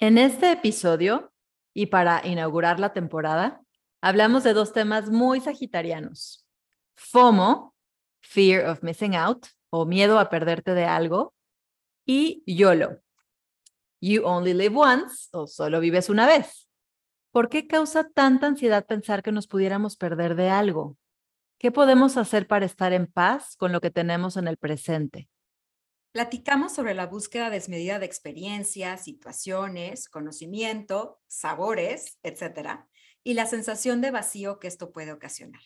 En este episodio, y para inaugurar la temporada, hablamos de dos temas muy sagitarianos. FOMO, Fear of Missing Out, o miedo a perderte de algo, y YOLO, You Only Live Once, o solo vives una vez. ¿Por qué causa tanta ansiedad pensar que nos pudiéramos perder de algo? ¿Qué podemos hacer para estar en paz con lo que tenemos en el presente? Platicamos sobre la búsqueda desmedida de experiencias, situaciones, conocimiento, sabores, etcétera, y la sensación de vacío que esto puede ocasionar.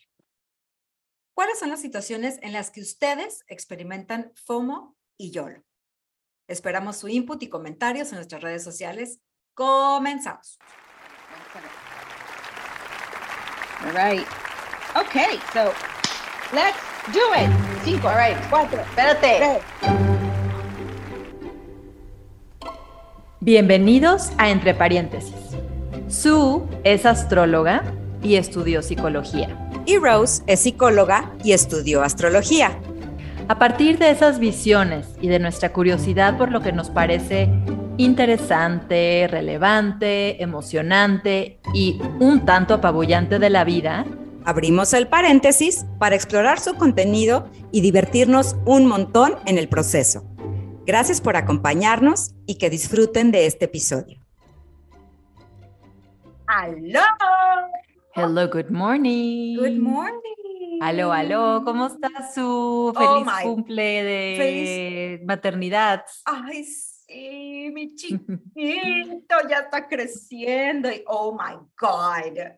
¿Cuáles son las situaciones en las que ustedes experimentan FOMO y YOLO? Esperamos su input y comentarios en nuestras redes sociales. Comenzamos. All right. Okay, so let's do it. Cinco, all right, cuatro, Espérate. tres. Bienvenidos a Entre Paréntesis. Sue es astróloga y estudió psicología. Y Rose es psicóloga y estudió astrología. A partir de esas visiones y de nuestra curiosidad por lo que nos parece interesante, relevante, emocionante y un tanto apabullante de la vida, Abrimos el paréntesis para explorar su contenido y divertirnos un montón en el proceso. Gracias por acompañarnos y que disfruten de este episodio. ¡Aló! hello, good morning. Good morning. Aló, aló, ¿cómo estás, Sue? Oh, Feliz my. cumple de maternidad. Ay, sí, mi chiquito ya está creciendo y oh my God.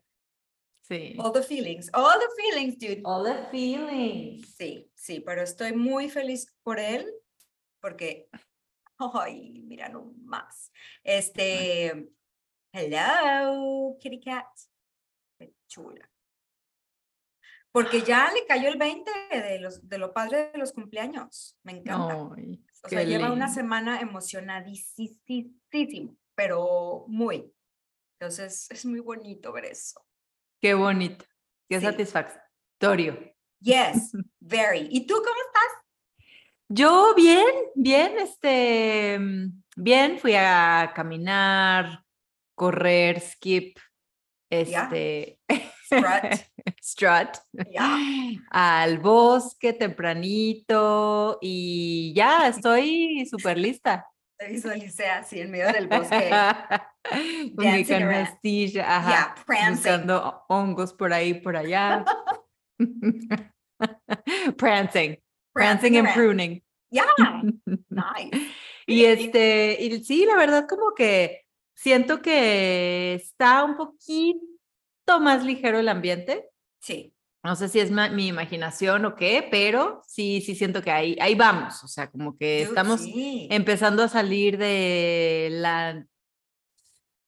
Sí. All the feelings, all the feelings, dude. All the feelings. Sí, sí, pero estoy muy feliz por él porque, ay, mira más. Este, hello, kitty cat. Qué chula. Porque ya le cayó el 20 de, los, de lo padre de los cumpleaños. Me encanta. Ay, o sea, lleva una semana emocionadísimo, pero muy. Entonces, es muy bonito ver eso. Qué bonito. Qué Sí. satisfactorio. Yes, very. ¿Y tú cómo? Yo bien, bien, este, bien, fui a caminar, correr, skip, este, Strut. strut, al bosque tempranito y ya estoy súper lista. Te visualicé así en medio del bosque. Mi canastilla, ajá, Yeah, buscando hongos por ahí, por allá. prancing, prancing and pruning. Yeah, nice. Y este, y sí, la verdad como que siento que está un poquito más ligero el ambiente. Sí, No sé si es mi imaginación o qué, pero sí, sí siento que ahí, ahí vamos. O sea, como que estamos sí. empezando a salir de la,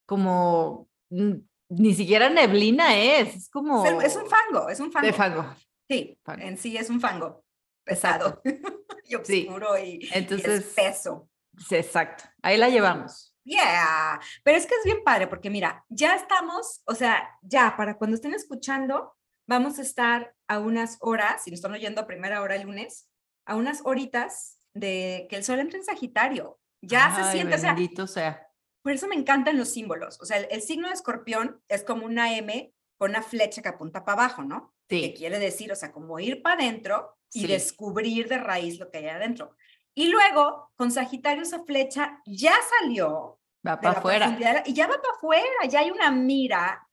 como, ni siquiera neblina es, es como... Es un fango, es un fango. De fango. Sí, fango. en sí es un fango pesado y Sí. oscuro y, y Entonces, espeso. sí, exacto, ahí la llevamos. Yeah, pero es que es bien padre porque mira, ya estamos, o sea, ya para cuando estén escuchando, vamos a estar a unas horas, si nos están oyendo a primera hora el lunes, a unas horitas de que el sol entre en Sagitario. Ya se Ay, siente, o sea, bendito sea. por eso me encantan los símbolos. O sea, el, el signo de escorpión es como una M con una flecha que apunta para abajo, ¿no? Que Sí, quiere decir, o sea, como ir para adentro y Sí. descubrir de raíz lo que hay adentro. Y luego, con Sagitario, esa flecha ya salió va para afuera. y ya va para afuera, ya hay una mira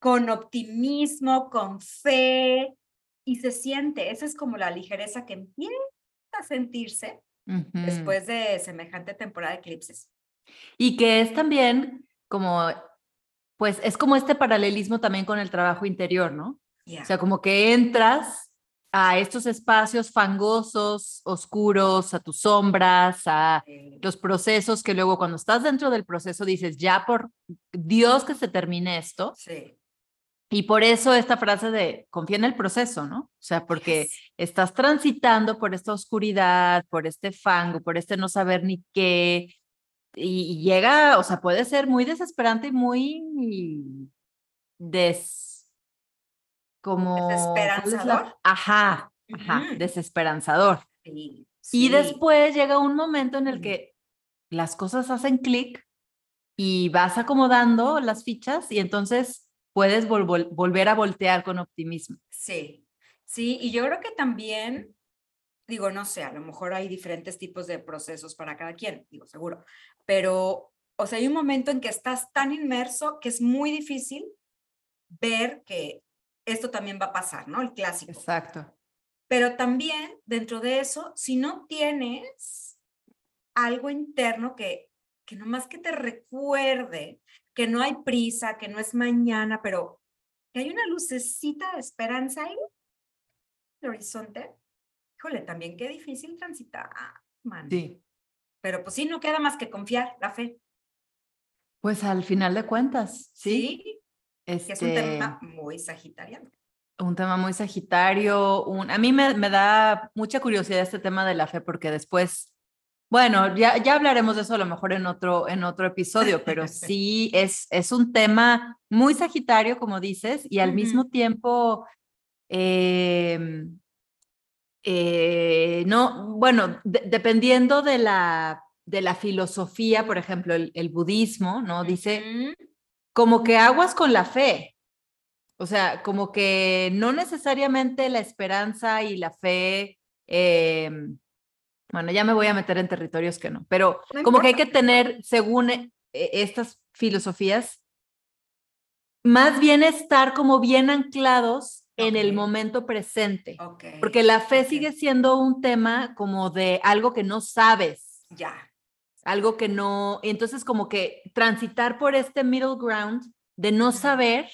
con optimismo, con fe, y se siente, esa es como la ligereza que empieza a sentirse después de semejante temporada de eclipses. Y que es también como, pues es como este paralelismo también con el trabajo interior, ¿no? Yeah. O sea, como que entras a estos espacios fangosos, oscuros, a tus sombras, a los procesos que luego cuando estás dentro del proceso dices, ya por Dios que se termine esto. sí. Y por eso esta frase de confía en el proceso, ¿no? O sea, porque Yes. estás transitando por esta oscuridad, por este fango, por este no saber ni qué. Y, llega, o sea, puede ser muy desesperante y muy des. Como. ¿cuál es la- Desesperanzador. Ajá, ajá, desesperanzador. Sí, Y después llega un momento en el que las cosas hacen clic y vas acomodando las fichas y entonces puedes volver a voltear con optimismo. Sí, sí, y yo creo que también, digo, no sé, a lo mejor hay diferentes tipos de procesos para cada quien, digo, seguro, pero, o sea, hay un momento en que estás tan inmerso que es muy difícil ver que esto también va a pasar, ¿no? El clásico. Exacto. Pero también dentro de eso, si no tienes algo interno que, que nomás que te recuerde que no hay prisa, que no es mañana, pero que hay una lucecita de esperanza ahí, el horizonte, híjole, también qué difícil transitar, man. Sí. Pero pues sí, no queda más que confiar, la fe. Pues al final de cuentas, sí. Este, es un tema muy sagitariano. Un tema muy sagitario. Un, a mí me, me, da mucha curiosidad este tema de la fe porque después, bueno, ya, ya hablaremos de eso a lo mejor en otro, en otro episodio, pero sí es, es un tema muy sagitario, como dices, y al mismo tiempo, eh, eh, no, bueno, dependiendo de la, de la filosofía, por ejemplo, el, el budismo, ¿no? Dice como que aguas con la fe. O sea, como que no necesariamente la esperanza y la fe, em, bueno, ya me voy a meter en territorios que no, pero como que hay que tener, según e, estas filosofías, más bien estar como bien anclados en el momento presente. Porque la fe sigue siendo un tema como de algo que no sabes. Ya algo que no, entonces como que transitar por este middle ground de no saber,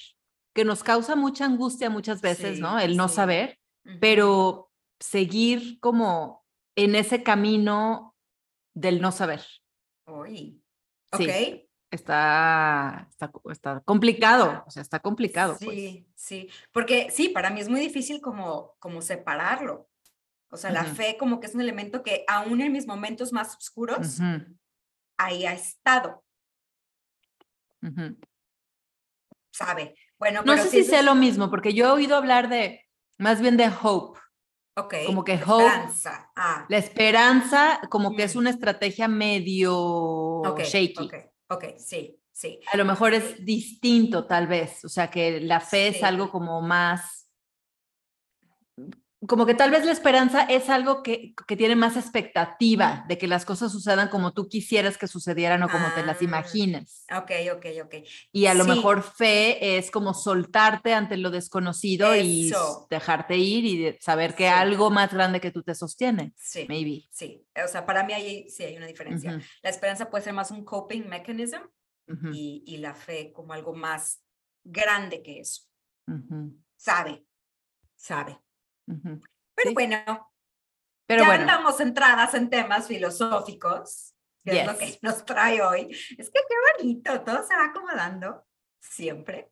que nos causa mucha angustia muchas veces, ¿no? El no saber, pero seguir como en ese camino del no saber. Uy, ok. Está, está, está, complicado, o sea, está complicado. Pues. Sí, sí, porque sí, para mí es muy difícil como, como separarlo. O sea, la fe como que es un elemento que aún en mis momentos más oscuros, ahí ha estado. Sabe. Bueno, no sé si sea lo mismo, porque yo he oído hablar de, más bien de hope. Ok. Como que hope. Esperanza. Ah. La esperanza, como que es una estrategia medio shaky. Ok, ok, sí, sí. A lo mejor es distinto, tal vez. O sea, que la fe es algo como más como que tal vez la esperanza es algo que, que, tiene más expectativa de que las cosas sucedan como tú quisieras que sucedieran o como te las ah, imagines. Ok, ok, ok. Y a lo mejor fe es como soltarte ante lo desconocido y dejarte ir y saber que algo más grande que tú te sostiene. Sí. Maybe. Sí, o sea, para mí ahí sí hay una diferencia. La esperanza puede ser más un coping mechanism y, y, la fe como algo más grande que eso. Sabe, sabe. Pero bueno, Pero ya bueno. andamos centradas en temas filosóficos, que es lo que nos trae hoy. Es que qué bonito, todo se va acomodando, siempre.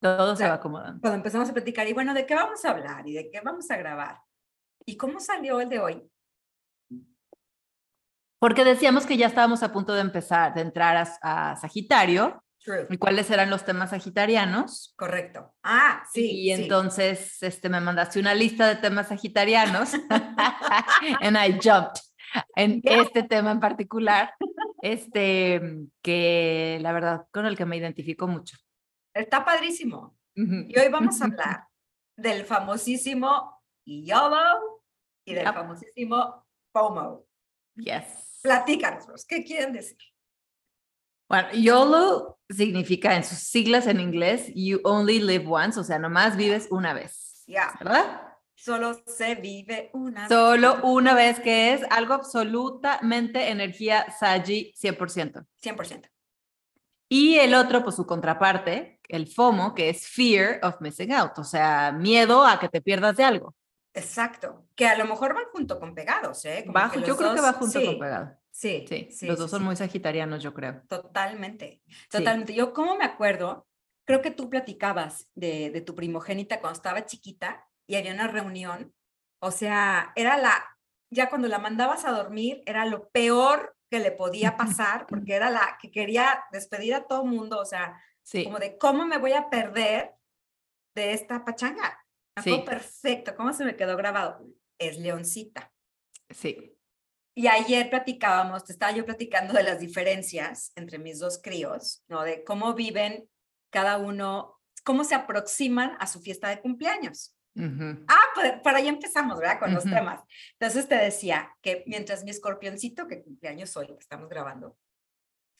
Todo se va acomodando. Cuando empezamos a platicar, y bueno, ¿de qué vamos a hablar? ¿Y de qué vamos a grabar? ¿Y cómo salió el de hoy? Porque decíamos que ya estábamos a punto de empezar, de entrar a Sagitario, ¿Y cuáles eran los temas sagitarianos? Correcto. Ah, sí. Y entonces este, me mandaste una lista de temas sagitarianos and I jumped en este tema en particular, este, que la verdad con el que me identifico mucho. Está padrísimo. Y hoy vamos a hablar del famosísimo YOLO y del famosísimo FOMO. Yes. Platícanos, ¿qué quieren decir? Bueno, YOLO significa en sus siglas en inglés, You Only Live Once, o sea, nomás vives una vez. Ya. ¿Verdad? Solo se vive una Solo una vez, que es algo absolutamente energía Saji 100%. 100%. Y el otro, pues su contraparte, el FOMO, que es Fear of Missing Out, o sea, miedo a que te pierdas de algo. Exacto, que a lo mejor van junto con pegados, ¿eh? Bajo, yo creo que va junto con pegados. Sí, sí, Los dos son muy sagitarianos, yo creo. Totalmente, totalmente. Yo como me acuerdo, creo que tú platicabas de, de tu primogénita cuando estaba chiquita y había una reunión. O sea, era la, ya cuando la mandabas a dormir, era lo peor que le podía pasar, porque era la que quería despedir a todo mundo, o sea, como de cómo me voy a perder de esta pachanga. Perfecto, ¿cómo se me quedó grabado? Es Leoncita. Sí. Y ayer platicábamos, te estaba yo platicando de las diferencias entre mis dos críos, ¿no? De cómo viven cada uno, cómo se aproximan a su fiesta de cumpleaños. Ah, pues para allá empezamos, ¿verdad? Con los temas. Entonces te decía que mientras mi escorpioncito, que cumpleaños hoy, que estamos grabando,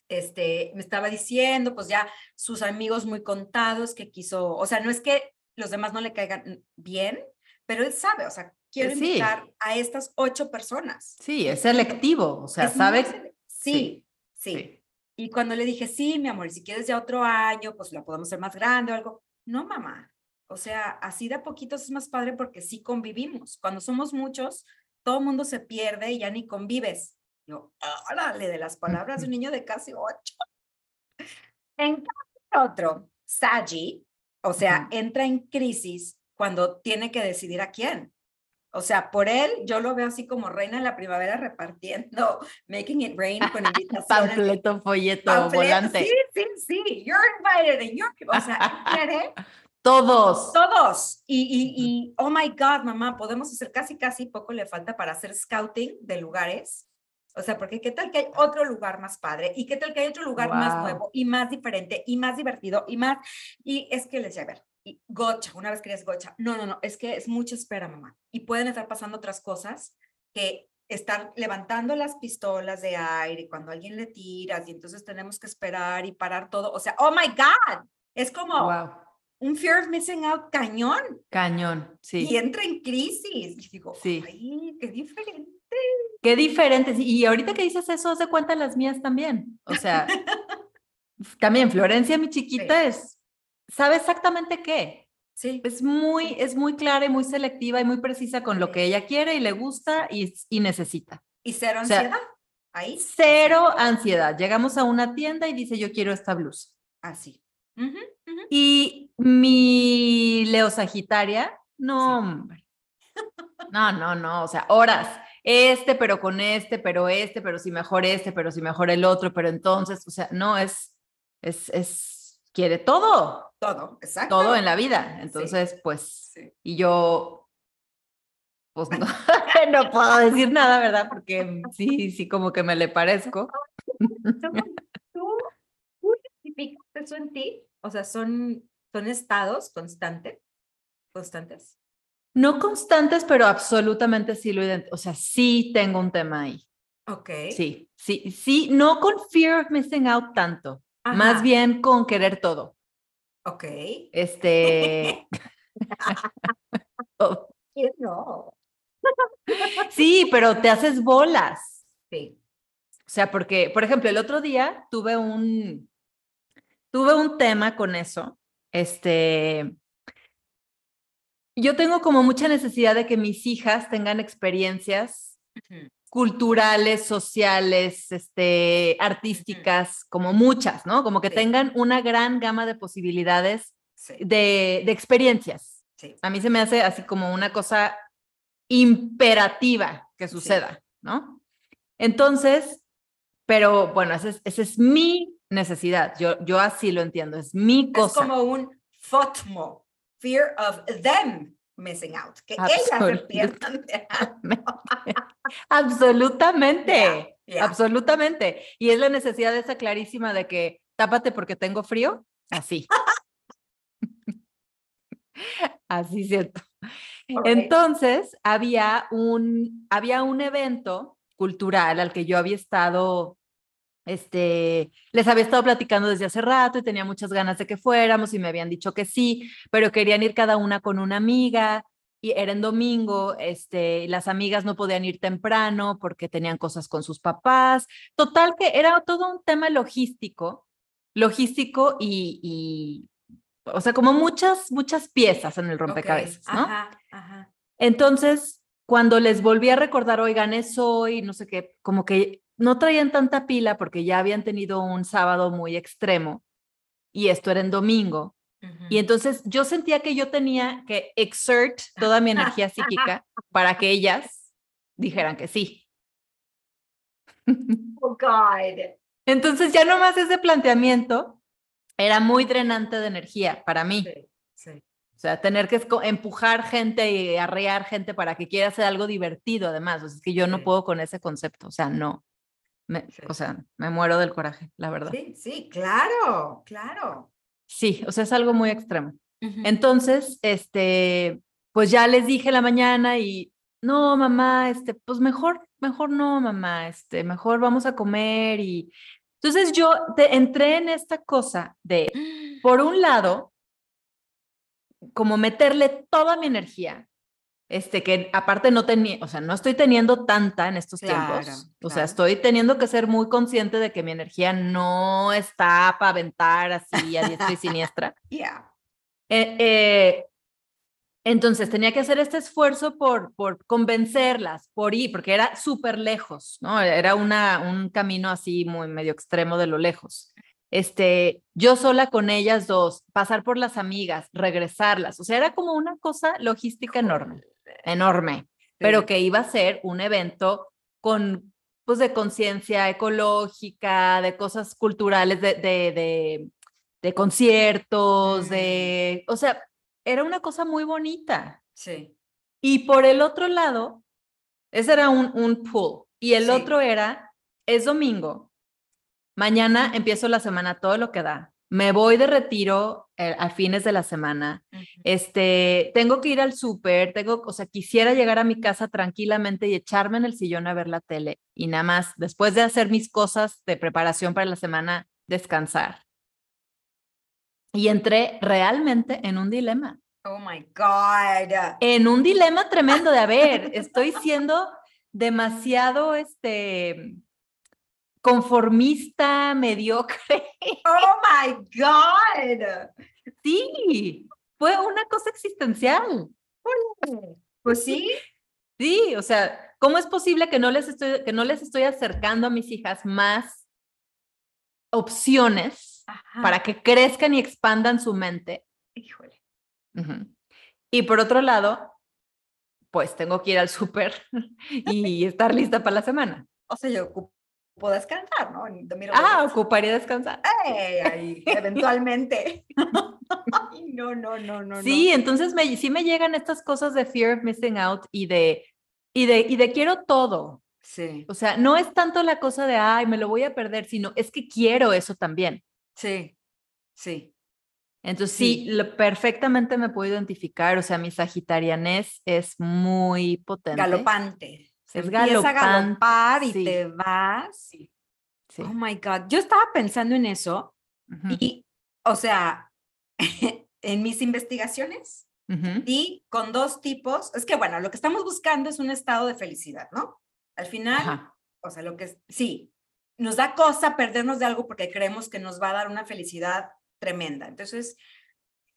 este, me estaba diciendo, pues ya sus amigos muy contados que quiso, o sea, no es que los demás no le caigan bien, pero él sabe, o sea, quiero Sí. invitar a estas ocho personas. Sí, es selectivo, o sea, Es ¿sabes? sele- Sí, sí, Y cuando le dije, sí, mi amor, si quieres ya otro año, pues la podemos hacer más grande o algo. No, mamá. O sea, así de a poquitos es más padre porque sí convivimos. Cuando somos muchos, todo el mundo se pierde y ya ni convives. Yo, órale, de las palabras de un niño de casi ocho. En cambio, otro, Saji, o sea, entra en crisis cuando tiene que decidir a quién. O sea, por él, yo lo veo así como reina de la primavera repartiendo Making It Rain con invitaciones. Panfleto, folleto, Panfleto, volante. Sí, sí, sí. You're invited and you're, o sea, quiere Todos. todos. Y, y, y, oh my God, mamá, podemos hacer casi, casi poco le falta para hacer scouting de lugares. O sea, porque qué tal que hay otro lugar más padre y qué tal que hay otro lugar más Wow. nuevo y más diferente y más divertido y más. Y es que les decía, a ver, y gocha, una vez querías gocha. No, no, no, es que es mucha espera, mamá. Y pueden estar pasando otras cosas que están levantando las pistolas de aire cuando alguien le tiras y entonces tenemos que esperar y parar todo. O sea, oh my God, es como Wow. un fear of missing out cañón Cañón, sí. y entra en crisis. Y digo, Sí. ay, qué diferente. Qué diferentes. Y ahorita que dices eso, haz de cuenta las mías también. O sea, también Florencia, mi chiquita, es, sabe exactamente qué. Sí, Es muy, es muy clara y muy selectiva y muy precisa con lo que ella quiere y le gusta y, y necesita. y cero o sea, ansiedad. Ahí. Cero ansiedad. Llegamos a una tienda y dice, yo quiero esta blusa. Así. Ujú. Y mi Leo Sagitaria, no, hombre. No, no, no, o sea, horas. Este, pero con este, pero este, pero si mejor este, pero si mejor el otro, pero entonces, o sea, no, es, es, es, quiere todo, Todo, exacto. todo en la vida. Entonces, pues, Sí. y yo, pues no, no puedo decir nada, ¿verdad? Porque sí, sí, como que me le parezco. ¿Tú, tú, identificas eso en ti? O sea, son, son estados constantes, constantes. No constantes, pero absolutamente sí lo ident- O sea, sí tengo un tema ahí. Ok. Sí, sí, sí, no con fear of missing out tanto, más Ajá, bien con querer todo. Ok. Este. ¿Quién no? Sí, pero te haces bolas. Sí. O sea, porque, por ejemplo, el otro día tuve un, tuve un tema con eso. Este, yo tengo como mucha necesidad de que mis hijas tengan experiencias. Culturales, sociales, este, artísticas, como muchas, ¿no? Como que Sí. tengan una gran gama de posibilidades Sí. de, de experiencias. Sí. A mí se me hace así como una cosa imperativa que suceda, ¿no? Entonces, pero bueno, esa es, esa es mi necesidad. Yo, yo así lo entiendo, es mi Es cosa. como un FOTMO, fear of them missing out, que ellas se pierdan de algo. Absolutamente. Yeah, yeah. Absolutamente. Y es la necesidad esa clarísima de que tápate porque tengo frío. Así. Así siento. Ok. Entonces, había un, había un evento cultural al que yo había estado, este, les había estado platicando desde hace rato y tenía muchas ganas de que fuéramos y me habían dicho que sí, pero querían ir cada una con una amiga y era en domingo, este, las amigas no podían ir temprano porque tenían cosas con sus papás. Total que era todo un tema logístico, logístico y, y o sea, como muchas, muchas piezas en el rompecabezas, ¿no? Ajá, ajá. Entonces, cuando les volví a recordar, oigan, es hoy, no sé qué, como que no traían tanta pila porque ya habían tenido un sábado muy extremo y esto era en domingo. Y entonces yo sentía que yo tenía que exert toda mi energía psíquica para que ellas dijeran que sí. Oh, God. Entonces ya nomás ese planteamiento era muy drenante de energía para mí. Sí, sí. O sea, tener que empujar gente y arrear gente para que quiera hacer algo divertido, además. O sea, es que yo no Sí. puedo con ese concepto. O sea, no. Me- Sí. O sea, me muero del coraje, la verdad. Sí, sí, claro, claro. Sí, o sea, es algo muy extremo. Entonces, este, pues ya les dije la mañana y no, mamá, este, pues mejor, mejor no, mamá, este, mejor vamos a comer y entonces yo te- entré en esta cosa de, por un lado, como meterle toda mi energía, este, que aparte no tenía, o sea, no estoy teniendo tanta en estos Claro, tiempos, o sea, claro. estoy teniendo que ser muy consciente de que mi energía no está para aventar así a diestra y siniestra. Yeah. Eh, eh, entonces tenía que hacer este esfuerzo por, por convencerlas, por ir, porque era súper lejos, ¿no? Era una, un camino así muy medio extremo de lo lejos. Este, yo sola con ellas dos, pasar por las amigas, regresarlas, o sea, era como una cosa logística enorme, enorme, pero que iba a ser un evento con, pues, de conciencia ecológica, de cosas culturales, de, de, de, de conciertos, Mm. de, o sea, era una cosa muy bonita. Sí. Y por el otro lado, ese era un, un pull. Y el Sí. otro era, es domingo, mañana empiezo la semana todo lo que da. Me voy de retiro eh, a fines de la semana. Ujú. Este, tengo que ir al súper, tengo, o sea, quisiera llegar a mi casa tranquilamente y echarme en el sillón a ver la tele y nada más, después de hacer mis cosas de preparación para la semana, descansar. Y entré realmente en un dilema, Oh my God. en un dilema tremendo de, a ver, estoy siendo demasiado, este, conformista, mediocre. Oh my God. Sí, fue una cosa existencial. Pues sí. Sí, o sea, ¿cómo es posible que no les estoy, que no les estoy acercando a mis hijas más opciones Ajá. para que crezcan y expandan su mente? Híjole. Y por otro lado, pues tengo que ir al súper y estar lista para la semana. O sea, yo ocupo descansar, ¿no? Ah, ocuparía descansar. Ey, ahí, eventualmente. Ay, no, no, no, no. Sí, entonces me, sí me llegan estas cosas de fear of missing out y de, y de, y de quiero todo. Sí, O sea, no es tanto la cosa de, ay, me lo voy a perder, sino es que quiero eso también. sí, sí. Entonces, sí, Sí. lo- perfectamente me puedo identificar. O sea, mi sagitarianés es muy potente. Galopante. Es empieza a galopante, galopar y sí. te vas. Sí. Oh my God. Yo estaba pensando en eso Ujú, y, o sea, en mis investigaciones ujú. y con dos tipos, es que bueno, lo que estamos buscando es un estado de felicidad, ¿no? Al final, Ajá. o sea, lo que es, sí, nos da cosa perdernos de algo porque creemos que nos va a dar una felicidad tremenda. Entonces,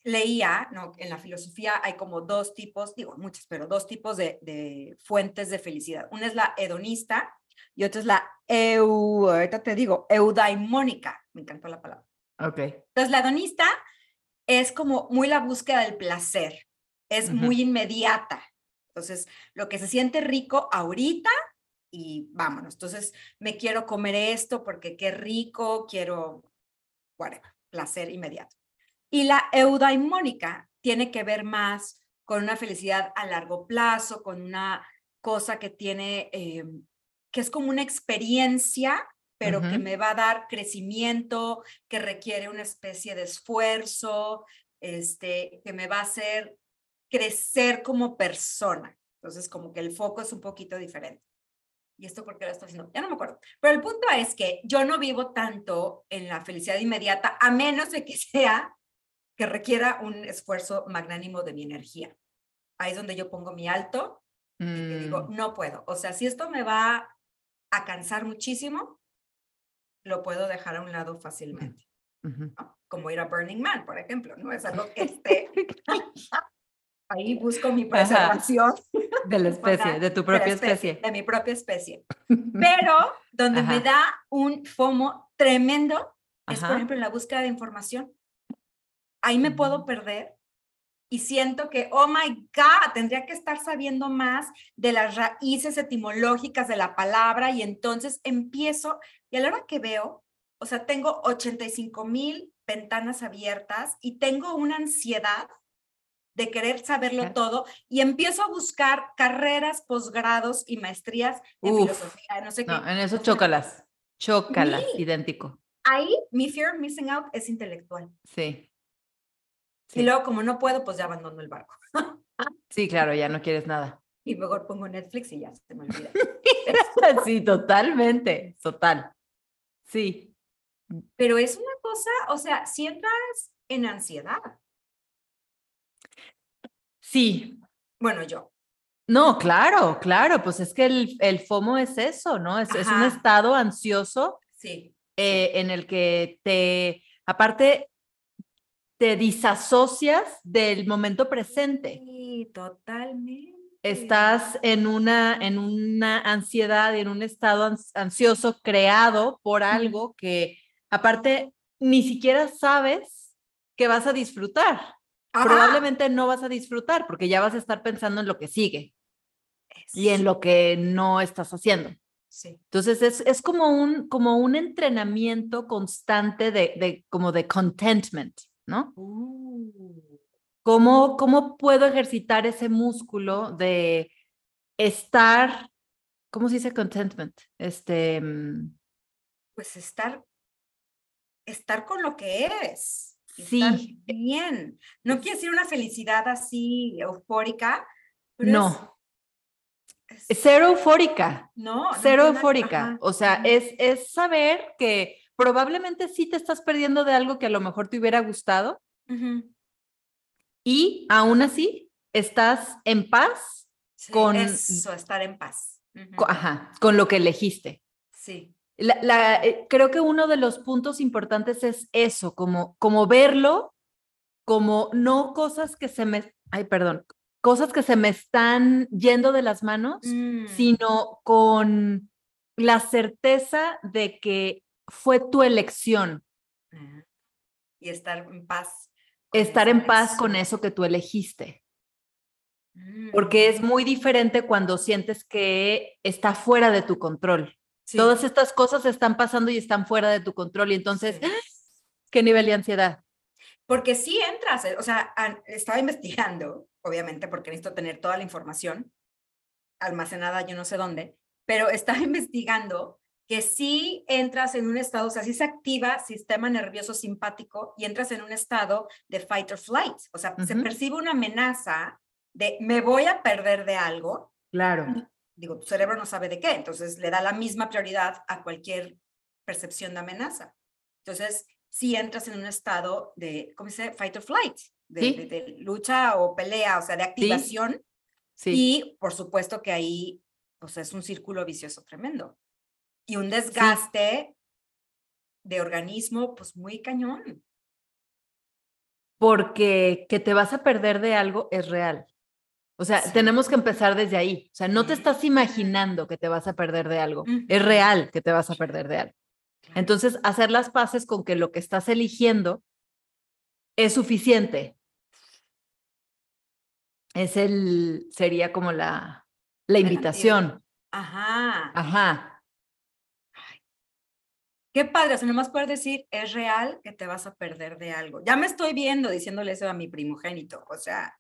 leía, ¿no? En la filosofía hay como dos tipos, digo muchas, pero dos tipos de, de fuentes de felicidad. Una es la hedonista y otra es la eu, ahorita te digo, eudaimónica. Me encantó la palabra. Ok. Entonces, la hedonista es como muy la búsqueda del placer, es muy inmediata. Entonces, lo que se siente rico ahorita y vámonos. Entonces, me quiero comer esto porque qué rico, quiero, whatever, placer inmediato. Y la eudaimónica tiene que ver más con una felicidad a largo plazo, con una cosa que tiene, eh, que es como una experiencia, pero que Ujú. me va a dar crecimiento, que requiere una especie de esfuerzo, este, que me va a hacer crecer como persona. Entonces, como que el foco es un poquito diferente. ¿Y esto por qué lo estoy haciendo? Ya no me acuerdo. Pero el punto es que yo no vivo tanto en la felicidad inmediata, a menos de que sea que requiera un esfuerzo magnánimo de mi energía. Ahí es donde yo pongo mi alto y digo, Mm, no puedo. O sea, si esto me va a cansar muchísimo, lo puedo dejar a un lado fácilmente. ¿no? Como ir a Burning Man, por ejemplo, no es algo que esté... Ahí busco mi preservación. De la especie, de tu de propia especie. De mi propia especie. Pero donde me da un FOMO tremendo es, por ejemplo, en la búsqueda de información. Ahí me puedo perder y siento que, oh my God, tendría que estar sabiendo más de las raíces etimológicas de la palabra y entonces empiezo y a la hora que veo, o sea, tengo 85 mil ventanas abiertas y tengo una ansiedad de querer saberlo todo y empiezo a buscar carreras, posgrados y maestrías en Uf. filosofía, no sé qué. En eso chócalas. Chócalas, idéntico. Ahí mi fear of missing out es intelectual. Sí. Y luego como no puedo, pues ya abandono el barco. Sí, claro, ya no quieres nada. Y mejor pongo Netflix y ya se me olvida. Sí, totalmente, total. Sí, Pero es una cosa, o sea, si entras en ansiedad, sí. bueno, yo, No, claro, claro, pues es que el, el FOMO es eso, ¿no? Es, es un estado ansioso sí, eh, en el que te, aparte, te disasocias del momento presente. sí, totalmente. Estás en una, en una ansiedad y en un estado ans- ansioso creado por algo que, aparte, ni siquiera sabes que vas a disfrutar. Ajá, Probablemente no vas a disfrutar porque ya vas a estar pensando en lo que sigue y en lo que no estás haciendo. Sí, Entonces es, es como, un, como un entrenamiento constante de, de como de contentment, ¿no? Uh, ¿Cómo, ¿Cómo puedo ejercitar ese músculo de estar, ¿cómo se dice contentment? Este, mm, pues estar, estar con lo que eres. estar Sí. bien. No quiere decir una felicidad así eufórica, pero no, es- cero eufórica, no, cero eufórica. O sea, es, es saber que probablemente sí te estás perdiendo de algo que a lo mejor te hubiera gustado. Y aún así estás en paz sí, con- eso, estar en paz. ujú, co- ajá, con lo que elegiste. Sí, La- la- eh, creo que uno de los puntos importantes es eso, como, como verlo, como no cosas que se me, ay, perdón, cosas que se me están yendo de las manos, mm, sino con la certeza de que fue tu elección, Y estar en paz. estar en paz con eso que tú elegiste, Mm, porque es muy diferente cuando sientes que está fuera de tu control. sí, Todas estas cosas están pasando y están fuera de tu control y entonces, sí. ¿qué nivel de ansiedad? Porque sí entras, eh, o sea, estaba investigando, obviamente, porque necesito tener toda la información almacenada yo no sé dónde, pero estaba investigando que sí entras en un estado, o sea, sí se activa sistema nervioso simpático y entras en un estado de fight or flight, o sea, se percibe una amenaza de me voy a perder de algo, Claro. digo, tu cerebro no sabe de qué, entonces le da la misma prioridad a cualquier percepción de amenaza. Entonces, si entras en un estado de, ¿cómo se dice? Fight or flight, de, Sí. de- de lucha o pelea, o sea, de activación. Sí. Y por supuesto que ahí, pues es un círculo vicioso tremendo. Y un desgaste de organismo, pues muy cañón. porque que te vas a perder de algo es real. O sea, Sí. tenemos que empezar desde ahí. O sea, no te estás imaginando que te vas a perder de algo. Es real que te vas a perder de algo. Claro. Entonces, hacer las paces con que lo que estás eligiendo es suficiente. Es el, sería como la, la invitación. Ajá. Ajá. Qué padre, o sea, nomás poder decir, es real que te vas a perder de algo. Ya me estoy viendo diciéndole eso a mi primogénito, o sea,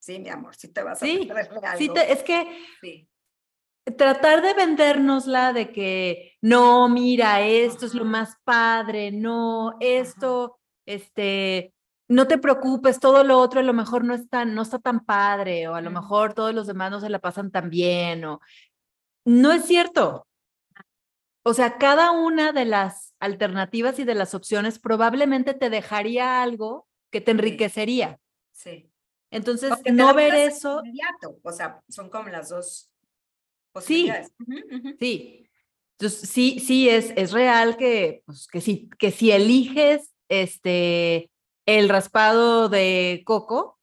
sí, mi amor, sí te vas Sí, a perder de algo. Sí, te- es que Sí. tratar de vendérnosla de que no, mira, esto es lo más padre, no, esto, este, no te preocupes, todo lo otro a lo mejor no está, no está tan padre, o a lo mejor todos los demás no se la pasan tan bien, o no es cierto. O sea, cada una de las alternativas y de las opciones probablemente te dejaría algo que te enriquecería. Sí. Entonces, no ver eso, Inmediato, o sea, son como las dos posibilidades. Ujú. Sí. Entonces, sí, sí, es, es real que, pues, que, si, que si eliges este, el raspado de coco,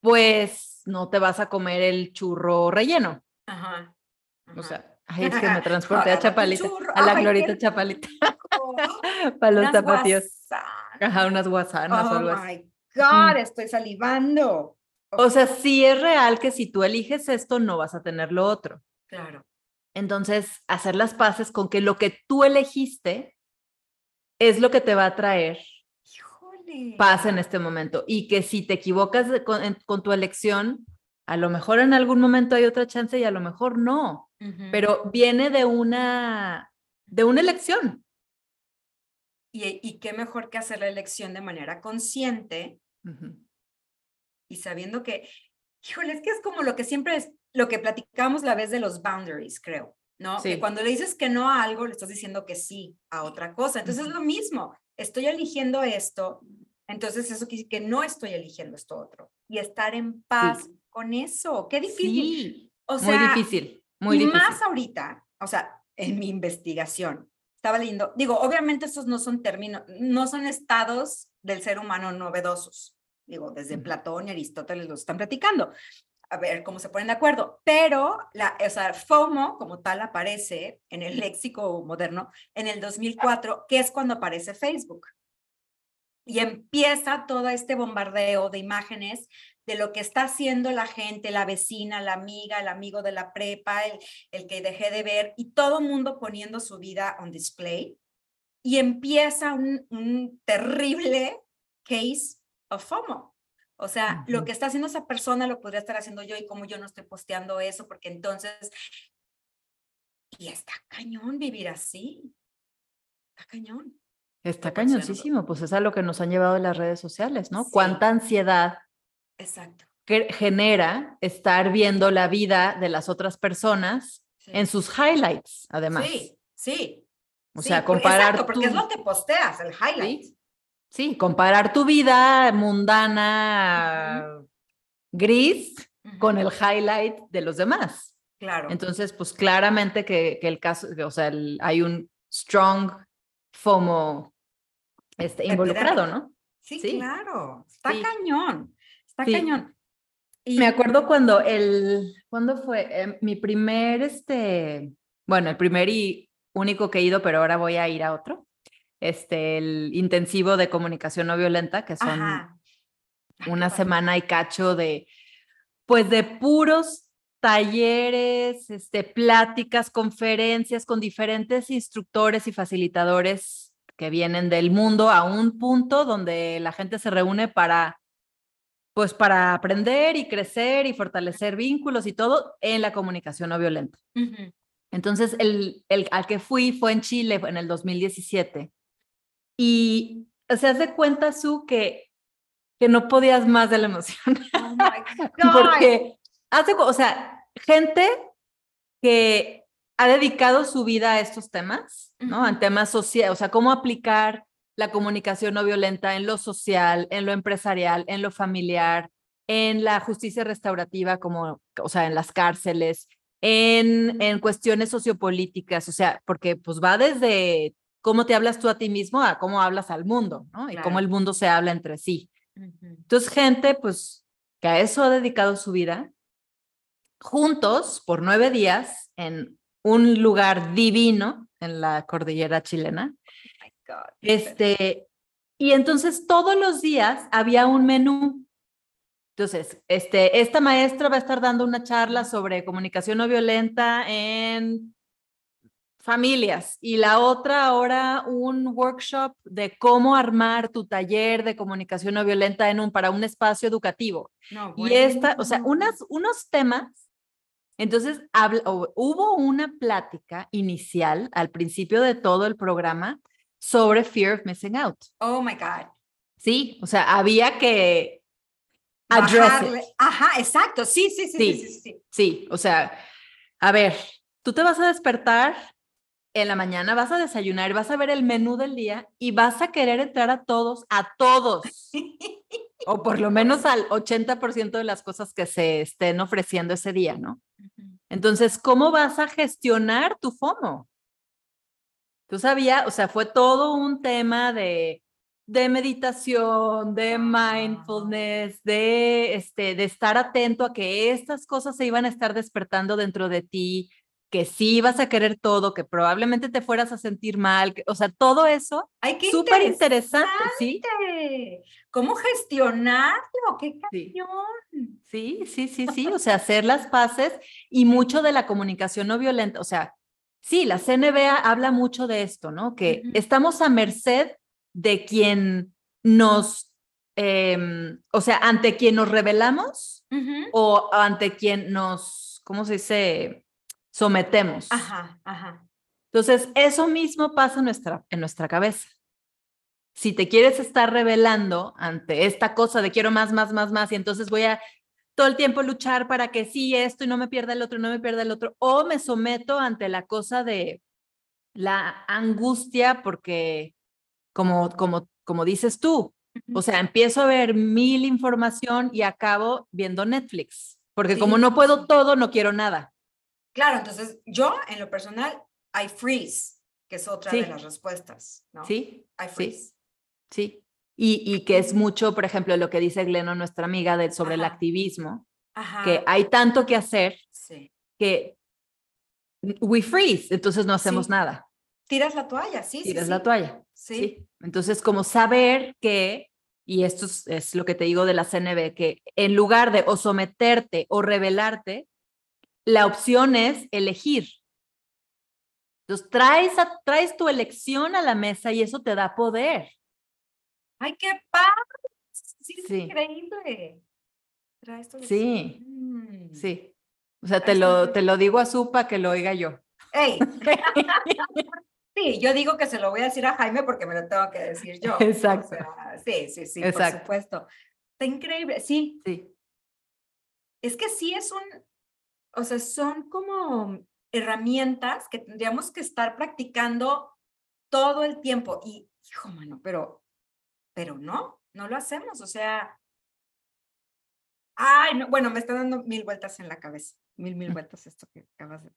pues no te vas a comer el churro relleno. Ajá. O sea, ay, es que me transporté a Chapalita, a la Ay, Glorita Chapalita, para los Unas tapatíos. guasanas. Ajá, unas guasanas o Oh algo así. my God, estoy salivando. O sea, sí es real que si tú eliges esto, no vas a tener lo otro. Claro. Entonces, hacer las paces con que lo que tú elegiste es lo que te va a traer Híjole. pasa en este momento y que si te equivocas con, tu elección, a lo mejor en algún momento hay otra chance y a lo mejor no, pero viene de una, de una elección. Y, y, qué mejor que hacer la elección de manera consciente y sabiendo que, híjole, es que es como lo que siempre es, lo que platicamos la vez de los boundaries, creo, ¿no? Que cuando le dices que no a algo, le estás diciendo que sí a otra cosa. Entonces es lo mismo, estoy eligiendo esto, entonces eso quiere decir que no estoy eligiendo esto otro. Y estar en paz con eso, qué difícil. O sea, muy difícil, muy y más ahorita, o sea, en mi investigación, estaba leyendo, digo, obviamente estos no son términos, no son estados del ser humano novedosos. Digo, desde Platón y Aristóteles los están platicando. A ver cómo se ponen de acuerdo. Pero, la, o sea, FOMO como tal aparece en el léxico moderno en el 2004, que es cuando aparece Facebook. Y empieza todo este bombardeo de imágenes de lo que está haciendo la gente, la vecina, la amiga, el amigo de la prepa, el, el que dejé de ver, y todo mundo poniendo su vida on display. Y empieza un, un terrible case of FOMO. O sea, lo que está haciendo esa persona lo podría estar haciendo yo y como yo no estoy posteando eso, porque entonces, y está cañón vivir así. Está cañón. Está cañoncísimo, pues es a lo que nos han llevado las redes sociales, ¿no? Cuánta ansiedad Exacto. que genera estar viendo la vida de las otras personas en sus highlights, además. Sí, sí. O sea, comparar. Exacto, porque es lo que posteas, el highlight. Sí, comparar tu vida mundana, gris, con el highlight de los demás. Claro. Entonces, pues claramente que, el caso, o sea, hay un strong FOMO este, involucrado, ¿no? Sí, claro. Está cañón. Está cañón. Y... Me acuerdo cuando el, ¿cuándo fue? Em, mi primer, este, bueno, el primer y único que he ido, pero ahora voy a ir a otro este, el intensivo de comunicación no violenta, que son una semana y cacho de, pues de puros talleres, este, pláticas, conferencias con diferentes instructores y facilitadores que vienen del mundo a un punto donde la gente se reúne para, pues para aprender y crecer y fortalecer vínculos y todo en la comunicación no violenta. Entonces, el, el, al que fui fue en Chile en el 2017 y se hace cuenta, Su, que, que no podías más de la emoción. Oh Porque hace, o sea, gente que ha dedicado su vida a estos temas, ¿no? En temas sociales, o sea, cómo aplicar la comunicación no violenta en lo social, en lo empresarial, en lo familiar, en la justicia restaurativa, como, o sea, en las cárceles, en, en cuestiones sociopolíticas, o sea, porque pues va desde cómo te hablas tú a ti mismo a cómo hablas al mundo, ¿no? Y cómo el mundo se habla entre sí. Entonces, gente, pues, que a eso ha dedicado su vida, juntos por nueve días en un lugar divino en la cordillera chilena. Este, y entonces todos los días había un menú. Entonces, este, esta maestra va a estar dando una charla sobre comunicación no violenta en familias y la otra ahora un workshop de cómo armar tu taller de comunicación no violenta en un para un espacio educativo. y esta, o sea, unas, unos temas. Entonces, hubo una plática inicial al principio de todo el programa sobre fear of missing out. Oh my God. Sí, o sea, había que address Ajá, exacto. Sí, sí, sí, sí, sí, sí. Sí, o sea, a ver, tú te vas a despertar en la mañana vas a desayunar, vas a ver el menú del día y vas a querer entrar a todos, a todos. o por lo menos al 80% de las cosas que se estén ofreciendo ese día, ¿no? Entonces, ¿cómo vas a gestionar tu FOMO? Tú sabías, o sea, fue todo un tema de, de meditación, de mindfulness, de, este, de estar atento a que estas cosas se iban a estar despertando dentro de ti, que sí ibas a querer todo, que probablemente te fueras a sentir mal, o sea, todo eso, súper interesante, ¿sí? ¿Cómo gestionarlo? ¡Qué cañón! Sí, sí, sí, sí, o sea, hacer las paces y mucho de la comunicación no violenta, o sea, sí, la CNBA habla mucho de esto, ¿no? Que estamos a merced de quien nos, em, o sea, ante quien nos revelamos o ante quien nos, ¿cómo se dice? Sometemos. Ajá, ajá. Entonces, eso mismo pasa en nuestra, en nuestra cabeza. Si te quieres estar revelando ante esta cosa de quiero más, más, más, más, y entonces voy a todo el tiempo luchar para que sí esto y no me pierda el otro, no me pierda el otro, o me someto ante la cosa de la angustia porque, como, como, como dices tú, o sea, empiezo a ver mil información y acabo viendo Netflix, porque como Sí, no puedo sí. todo, no quiero nada. Claro, entonces yo en lo personal, I freeze, que es otra de Sí. las respuestas, ¿no? ¿Sí? I freeze. Sí. Y, y que es mucho, por ejemplo, lo que dice Gleno, nuestra amiga, de, sobre el Ajá. activismo, Ajá. que hay tanto que hacer Sí. que we freeze, entonces no hacemos Sí. nada, Tiras la toalla, sí, tiras sí. la toalla. Sí. Sí. Entonces, como saber que, y esto es, es lo que te digo de la CNB, que en lugar de o someterte o rebelarte, la opción es elegir. Entonces, traes, a- traes tu elección a la mesa y eso te da poder. ¡Ay, qué padre! Sí, es Sí. increíble. Tu Sí. Mm. Sí. O sea, te lo, te lo digo a Supa que lo oiga yo. ¡Ey! Sí, yo digo que se lo voy a decir a Jaime porque me lo tengo que decir yo. Exacto. O sea, sí, sí, sí, Exacto. por supuesto. Está increíble. Sí, Sí. es que sí es un, o sea, son como herramientas que tendríamos que estar practicando todo el tiempo. Y, hijo, mano, pero, pero no, no lo hacemos. O sea, ay, no, bueno, me está dando mil vueltas en la cabeza, mil, mil vueltas esto que acabas de.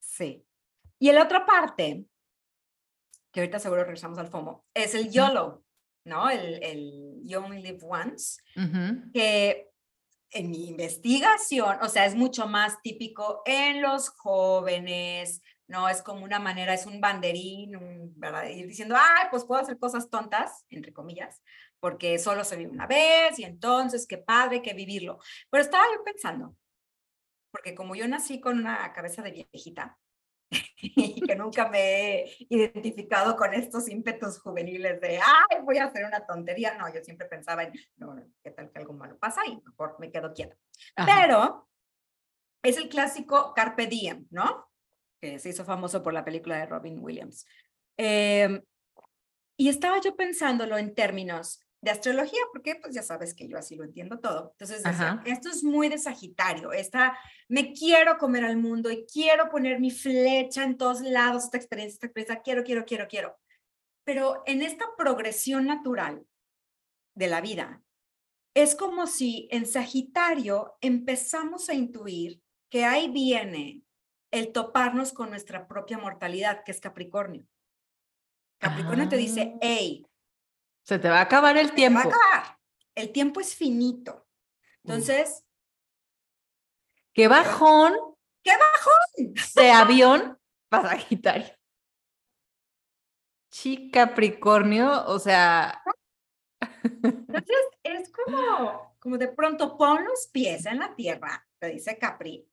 Sí. Y la otra parte, que ahorita seguro regresamos al FOMO, es el YOLO, ¿no? El, el You Only Live Once que en mi investigación, o sea, es mucho más típico en los jóvenes, ¿no? Es como una manera, es un banderín, un, ¿verdad? Ir diciendo, ay, pues puedo hacer cosas tontas, entre comillas, porque solo se vive una vez y entonces qué padre que vivirlo. Pero estaba yo pensando, porque como yo nací con una cabeza de viejita y que nunca me he identificado con estos ímpetus juveniles de, ay, voy a hacer una tontería. No, yo siempre pensaba en, no, ¿qué tal que algo malo pasa? Y mejor me quedo quieta. Ajá. Pero es el clásico Carpe Diem, ¿no? Que se hizo famoso por la película de Robin Williams. Em, y estaba yo pensándolo en términos de astrología, porque pues ya sabes que yo así lo entiendo todo. Entonces decía, esto es muy de Sagitario, esta, me quiero comer al mundo y quiero poner mi flecha en todos lados, esta experiencia, esta experiencia, quiero, quiero, quiero, quiero. Pero en esta progresión natural de la vida, es como si en Sagitario empezamos a intuir que ahí viene el toparnos con nuestra propia mortalidad, que es Capricornio. Capricornio te dice, Ah. hey, Se te va a acabar el se va a tiempo. acabar. El tiempo es finito. Entonces, Qué bajón ¡qué bajón! de avión para Sagitario. Sí, Capricornio, o sea, Entonces, es como, como de pronto pon los pies en la tierra, te dice Capri,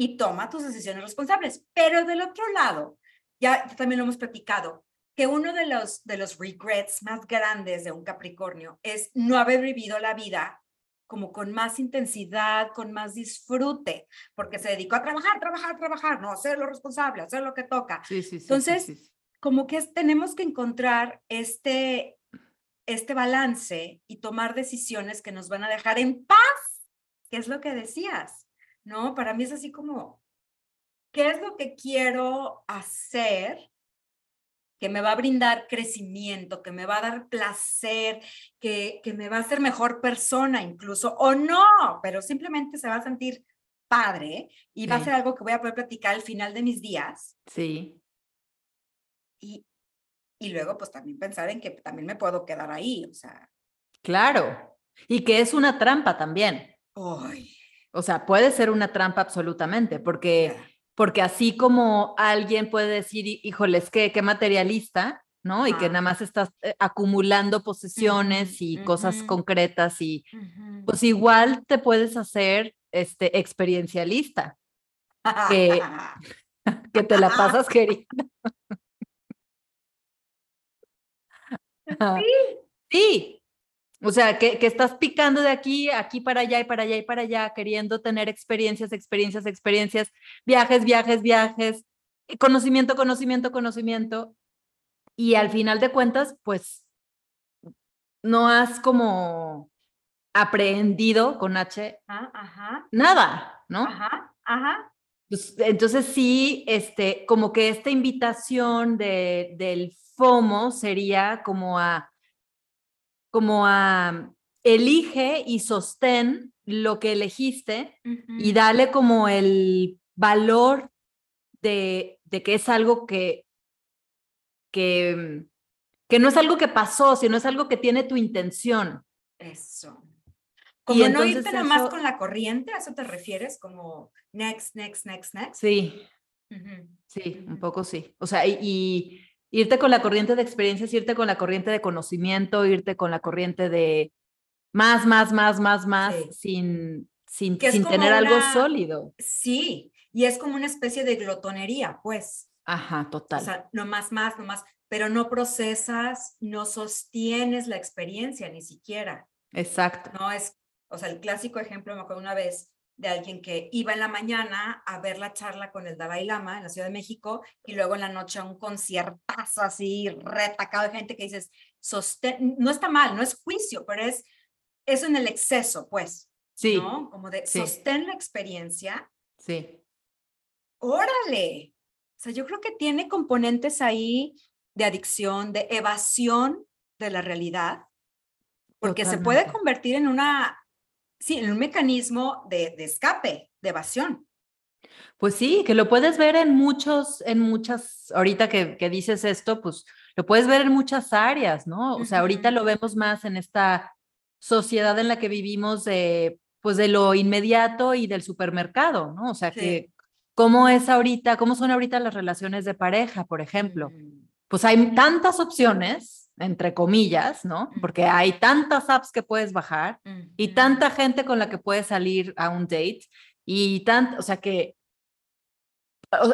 y toma tus decisiones responsables. Pero del otro lado, ya también lo hemos platicado, que uno de los, de los regrets más grandes de un Capricornio es no haber vivido la vida como con más intensidad, con más disfrute, porque se dedicó a trabajar, trabajar, trabajar, no, hacer lo responsable, hacer lo que toca. sí, sí, sí. Entonces, como que tenemos que encontrar este, este balance y tomar decisiones que nos van a dejar en paz, que es lo que decías, ¿no? Para mí es así como, ¿qué es lo que quiero hacer que me va a brindar crecimiento, que me va a dar placer, que, que me va a hacer mejor persona incluso, o no, pero simplemente se va a sentir padre y va a ser algo que voy a poder platicar al final de mis días Sí, y, y luego pues también pensar en que también me puedo quedar ahí, o sea, claro. Y que es una trampa también. ¡ay! O sea, puede ser una trampa absolutamente, porque, porque así como alguien puede decir, "Hí- híjoles, qué, qué materialista, ¿no? Y que nada más estás eh, acumulando posesiones y cosas concretas y pues igual te puedes hacer este experiencialista, que- que te la pasas queriendo. Sí, Sí, O sea, que, que, estás picando de aquí, aquí para allá y para allá y para allá, queriendo tener experiencias, experiencias, experiencias, viajes, viajes, viajes, conocimiento, conocimiento, conocimiento. Y al final de cuentas, pues no has como aprehendido con H ah, ajá. nada, ¿no? Ajá, ajá. Pues, entonces sí, este, como que esta invitación de, del FOMO sería como a, como a, elige y sostén lo que elegiste y dale como el valor de, de que es algo que, que, que no es algo que pasó, sino es algo que tiene tu intención. Eso. Como no irte nada más con la corriente, ¿a eso te refieres? Como next, next, next, next. Sí. Sí, un poco sí. O sea, y, irte con la corriente de experiencias, irte con la corriente de conocimiento, irte con la corriente de más, más, más, más, más, sin, sin, sin tener algo sólido. Sí, y es como una especie de glotonería, pues. Ajá, total. O sea, no más, más, no más, pero no procesas, no sostienes la experiencia ni siquiera. Exacto. No es o sea, el clásico ejemplo, me acuerdo una vez de alguien que iba en la mañana a ver la charla con el Dalai Lama en la Ciudad de México y luego en la noche a un conciertazo así retacado de gente que dices, sostén, no está mal, no es juicio, pero es eso en el exceso, pues. Sí. ¿No? Como de sostén la experiencia. Sí. Órale. O sea, yo creo que tiene componentes ahí de adicción, de evasión de la realidad, porque se puede convertir en una sí, en un mecanismo de, escape, de evasión. Pues sí, que lo puedes ver en muchos, en muchas, ahorita que, que, dices esto, pues lo puedes ver en muchas áreas, ¿no? O sea, ahorita lo vemos más en esta sociedad en la que vivimos de, pues de lo inmediato y del supermercado, ¿no? O sea, que cómo es ahorita, cómo son ahorita las relaciones de pareja, por ejemplo. Pues hay tantas opciones entre comillas, ¿no? Porque hay tantas apps que puedes bajar y tanta gente con la que puedes salir a un date y tanto, o sea que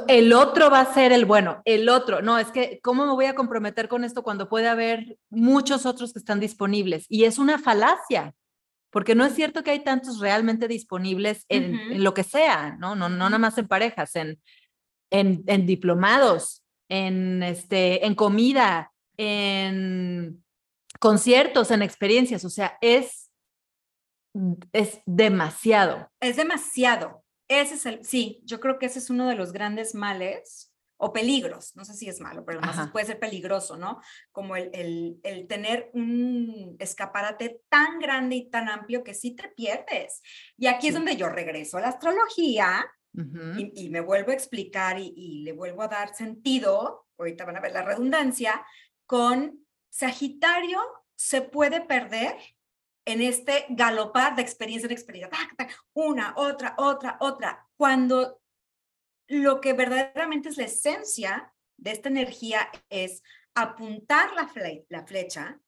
el otro va a ser el bueno, el otro, no, es que, ¿cómo me voy a comprometer con esto cuando puede haber muchos otros que están disponibles? Y es una falacia, porque no es cierto que hay tantos realmente disponibles en, lo que sea, ¿no? No, no nada más en parejas, en, en, en diplomados, en, este, en comida, en conciertos, en experiencias, o sea, es, es demasiado. Es demasiado. Ese es el, sí, yo creo que ese es uno de los grandes males o peligros, no sé si es malo, pero además puede ser peligroso, ¿no? Como el, el, el, tener un escaparate tan grande y tan amplio que sí te pierdes. Y aquí es donde yo regreso a la astrología y, me vuelvo a explicar y, y, le vuelvo a dar sentido, ahorita van a ver la redundancia, con Sagitario se puede perder en este galopar de experiencia en experiencia, una, otra, otra, otra, cuando lo que verdaderamente es la esencia de esta energía es apuntar la, la flecha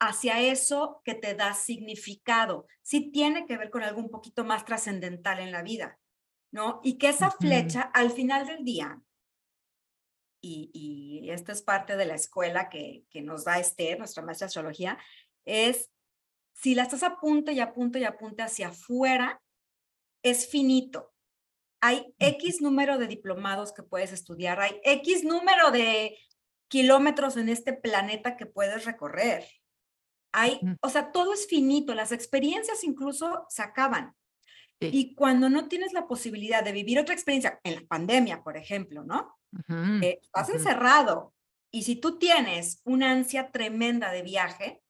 hacia eso que te da significado. Sí tiene que ver con algo un poquito más trascendental en la vida, ¿no? Y que esa flecha al final del día y, y esta es parte de la escuela que, que nos da Esther, nuestra maestra de astrología, es si la estás a punto y a punto y a punto hacia afuera, es finito. Hay X número de diplomados que puedes estudiar, hay X número de kilómetros en este planeta que puedes recorrer. Hay, o sea, todo es finito, las experiencias incluso se acaban. Y cuando no tienes la posibilidad de vivir otra experiencia, en la pandemia, por ejemplo, ¿no? Eh, estás encerrado. Y si tú tienes una ansia tremenda de viaje,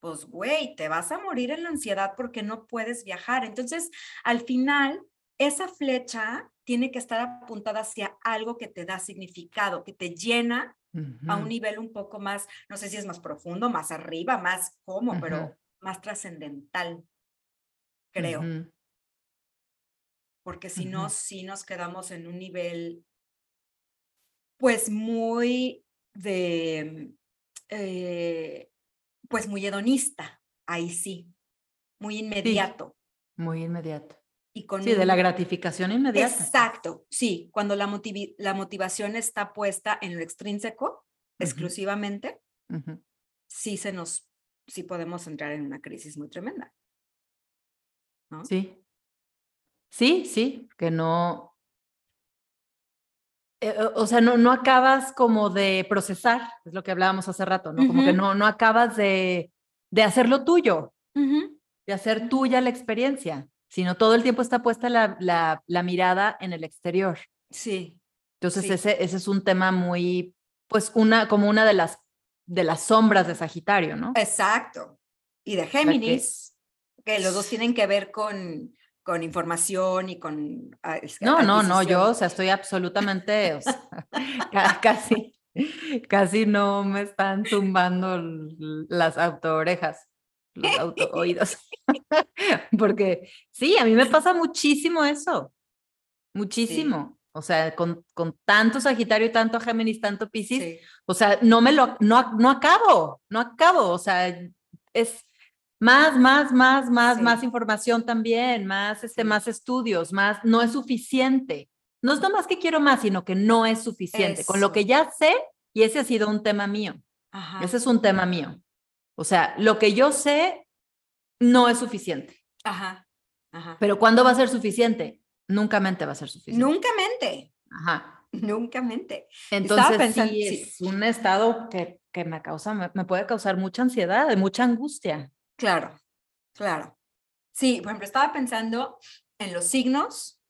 pues, güey, te vas a morir en la ansiedad porque no puedes viajar. Entonces, al final, esa flecha tiene que estar apuntada hacia algo que te da significado, que te llena a un nivel un poco más, no sé si es más profundo, más arriba, más como, pero más trascendental, creo. Porque si no, sí nos quedamos en un nivel, pues muy de, eh, pues muy hedonista, ahí sí, muy inmediato. muy inmediato. Y con sí, de la gratificación inmediata. Exacto, sí, cuando la, la motivación está puesta en lo extrínseco, exclusivamente, sí se nos sí podemos entrar en una crisis muy tremenda. ¿no? Sí. Sí, sí, que no. Eh, o sea, no, no acabas como de procesar, es lo que hablábamos hace rato, ¿no? Como que no, no acabas de, de hacerlo tuyo, de hacer tuya la experiencia, sino todo el tiempo está puesta la, la, la mirada en el exterior. Sí, Entonces, Sí. ese, ese es un tema muy, pues, una, como una de las, de las sombras de Sagitario, ¿no? exacto. Y de Géminis, que los dos tienen que ver con, con información y con... ah, No, no, no, yo, o sea, estoy absolutamente, o sea, ca- casi, casi no me están tumbando las autoorejas, los autooídos. Porque sí, a mí me pasa muchísimo eso, muchísimo. O sea, con, con tanto Sagitario tanto Géminis, tanto Piscis, Sí. o sea, no me lo, no, no acabo, no acabo, o sea, es más, más, más, más, Sí. más información también, más, este, Sí. más estudios, más, no es suficiente. No es nomás que quiero más, sino que no es suficiente. Con lo que Eso. ya sé, y ese ha sido un tema mío, Ajá. ese es un tema mío. O sea, lo que yo sé no es suficiente, Ajá. Ajá. pero ¿cuándo va a ser suficiente? Nunca mente va a ser suficiente. Nunca mente. Ajá. Nunca mente. Entonces pensando- sí, sí. es un estado que, que me causa, me, me puede causar mucha ansiedad, mucha angustia. Claro, claro. Sí, por ejemplo, estaba pensando en los signos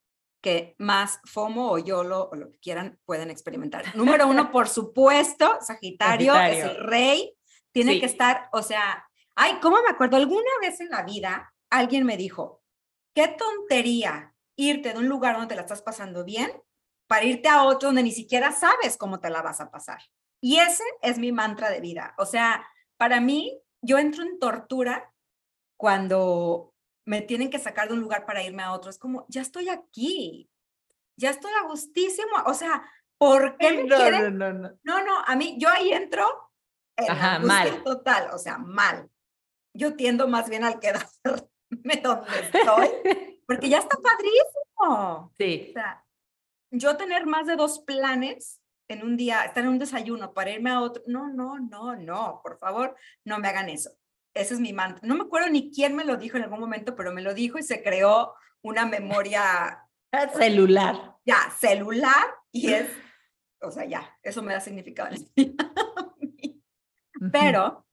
que más FOMO o YOLO o lo que quieran pueden experimentar. Número uno, por supuesto, Sagitario, es el rey. Tiene Sí. que estar, o sea, ay, ¿cómo me acuerdo? Alguna vez en la vida alguien me dijo, qué tontería irte de un lugar donde te la estás pasando bien para irte a otro donde ni siquiera sabes cómo te la vas a pasar. Y ese es mi mantra de vida. O sea, para mí, yo entro en tortura cuando me tienen que sacar de un lugar para irme a otro. Es como, ya estoy aquí, ya estoy a gustísimo. O sea, ¿por qué me quieren? no, no. No, no, a mí, yo ahí entro en Ajá, mal. total, o sea, mal. Yo tiendo más bien al quedarme donde estoy, porque ya está padrísimo. Sí, O sea, yo tener más de dos planes en un día, estar en un desayuno para irme a otro, no, no, no, no, por favor, no me hagan eso. Ese es mi mantra. No me acuerdo ni quién me lo dijo en algún momento, pero me lo dijo y se creó una memoria celular. ya celular y es, o sea, ya, eso me da significado. Pero,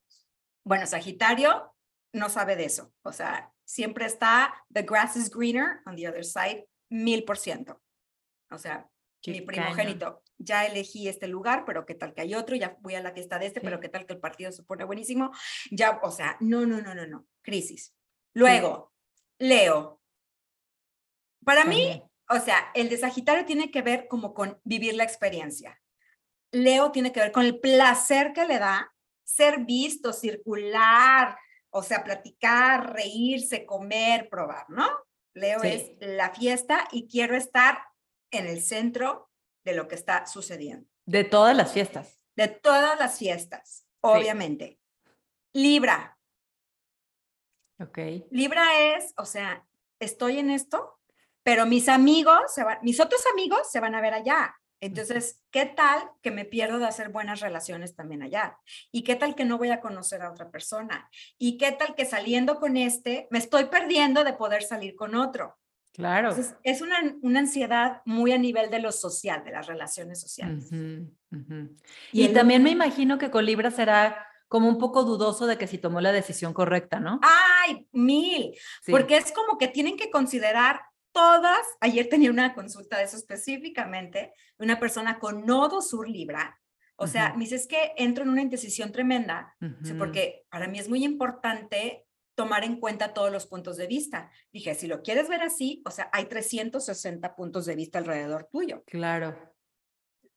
bueno, Sagitario no sabe de eso. O sea, siempre está, the grass is greener on the other side, mil por ciento. O sea, Qué mi primogénito, ya elegí este lugar, pero qué tal que hay otro, ya voy a la fiesta de este, pero qué tal que el partido se pone buenísimo. Ya, o sea, no, no, no, no, no, crisis. Luego, Leo. Para mí, o sea, el de Sagitario tiene que ver como con vivir la experiencia. Leo tiene que ver con el placer que le da ser visto, circular, o sea, platicar, reírse, comer, probar, ¿no? Leo Sí. es la fiesta y quiero estar en el centro de lo que está sucediendo, De todas las fiestas. de todas las fiestas, obviamente. Libra, Ok. Libra es, o sea, estoy en esto, pero mis amigos, se van, mis otros amigos se van a ver allá. Entonces, ¿qué tal que me pierdo de hacer buenas relaciones también allá? ¿Y qué tal que no voy a conocer a otra persona? ¿Y qué tal que saliendo con este, me estoy perdiendo de poder salir con otro? Claro. Entonces, es una, una ansiedad muy a nivel de lo social, de las relaciones sociales. Y Y, el- también me imagino que con Libra será como un poco dudoso de que si tomó la decisión correcta, ¿no? ¡Ay, mil! Sí. Porque es como que tienen que considerar todas. Ayer tenía una consulta de eso específicamente, una persona con nodo sur Libra. O sea, Ujú. me dice, es que entro en una indecisión tremenda, porque para mí es muy importante tomar en cuenta todos los puntos de vista. Dije, si lo quieres ver así, o sea, hay 360 puntos de vista alrededor tuyo. Claro.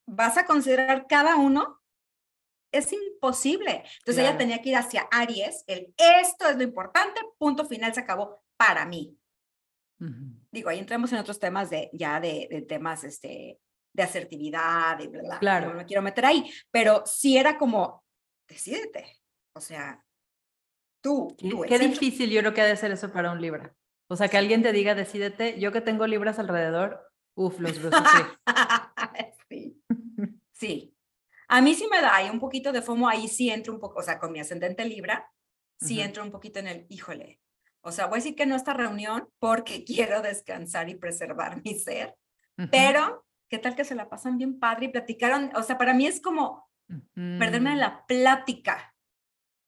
¿Vas a considerar cada uno? Es imposible. Entonces ella Claro. tenía que ir hacia Aries, el esto es lo importante, punto final, se acabó para mí Ujú. digo, ahí entramos en otros temas de ya de, de temas este, de asertividad y bla, bla, Claro. No me quiero meter ahí, pero sí era como, decídete. O sea, tú, Qué, tú. qué difícil yo creo que ha de ser eso para un Libra. O sea, que alguien te diga, decídete, yo que tengo Libras alrededor, uf, los sí. Sí. A mí sí me da ahí un poquito de FOMO, ahí sí entro un poco, o sea, con mi ascendente Libra, sí Ujú. entro un poquito en el, híjole, o sea, voy a decir que no esta reunión porque quiero descansar y preservar mi ser, pero ¿qué tal que se la pasan bien padre y platicaron? O sea, para mí es como perderme en la plática.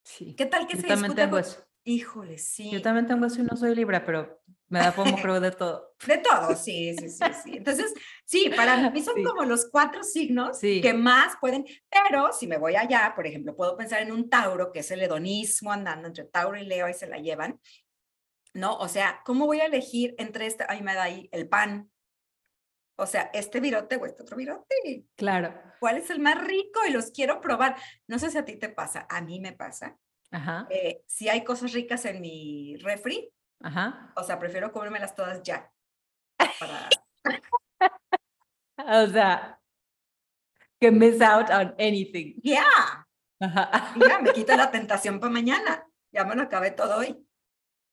Sí. ¿Qué tal que Yo se también discute? tengo eso. Híjole, sí. Yo también tengo eso y no soy Libra, pero me da como creo de todo. De todo, sí, sí, sí, sí. Entonces, sí, para mí son Sí. como los cuatro signos Sí. que más pueden, pero si me voy allá, por ejemplo, puedo pensar en un Tauro, que es el hedonismo andando entre Tauro y Leo y se la llevan, ¿no? O sea, ¿cómo voy a elegir entre este, ahí me da ahí el pan? O sea, este virote o este otro virote. Claro. ¿Cuál es el más rico? Y los quiero probar. No sé si a ti te pasa, a mí me pasa. Ajá. Eh, si hay cosas ricas en mi refri, Ajá. o sea, prefiero comérmelas todas ya. Para, O sea, que miss out on anything. ya, Ajá. ya, me quito la tentación para mañana. Ya me lo acabé todo hoy.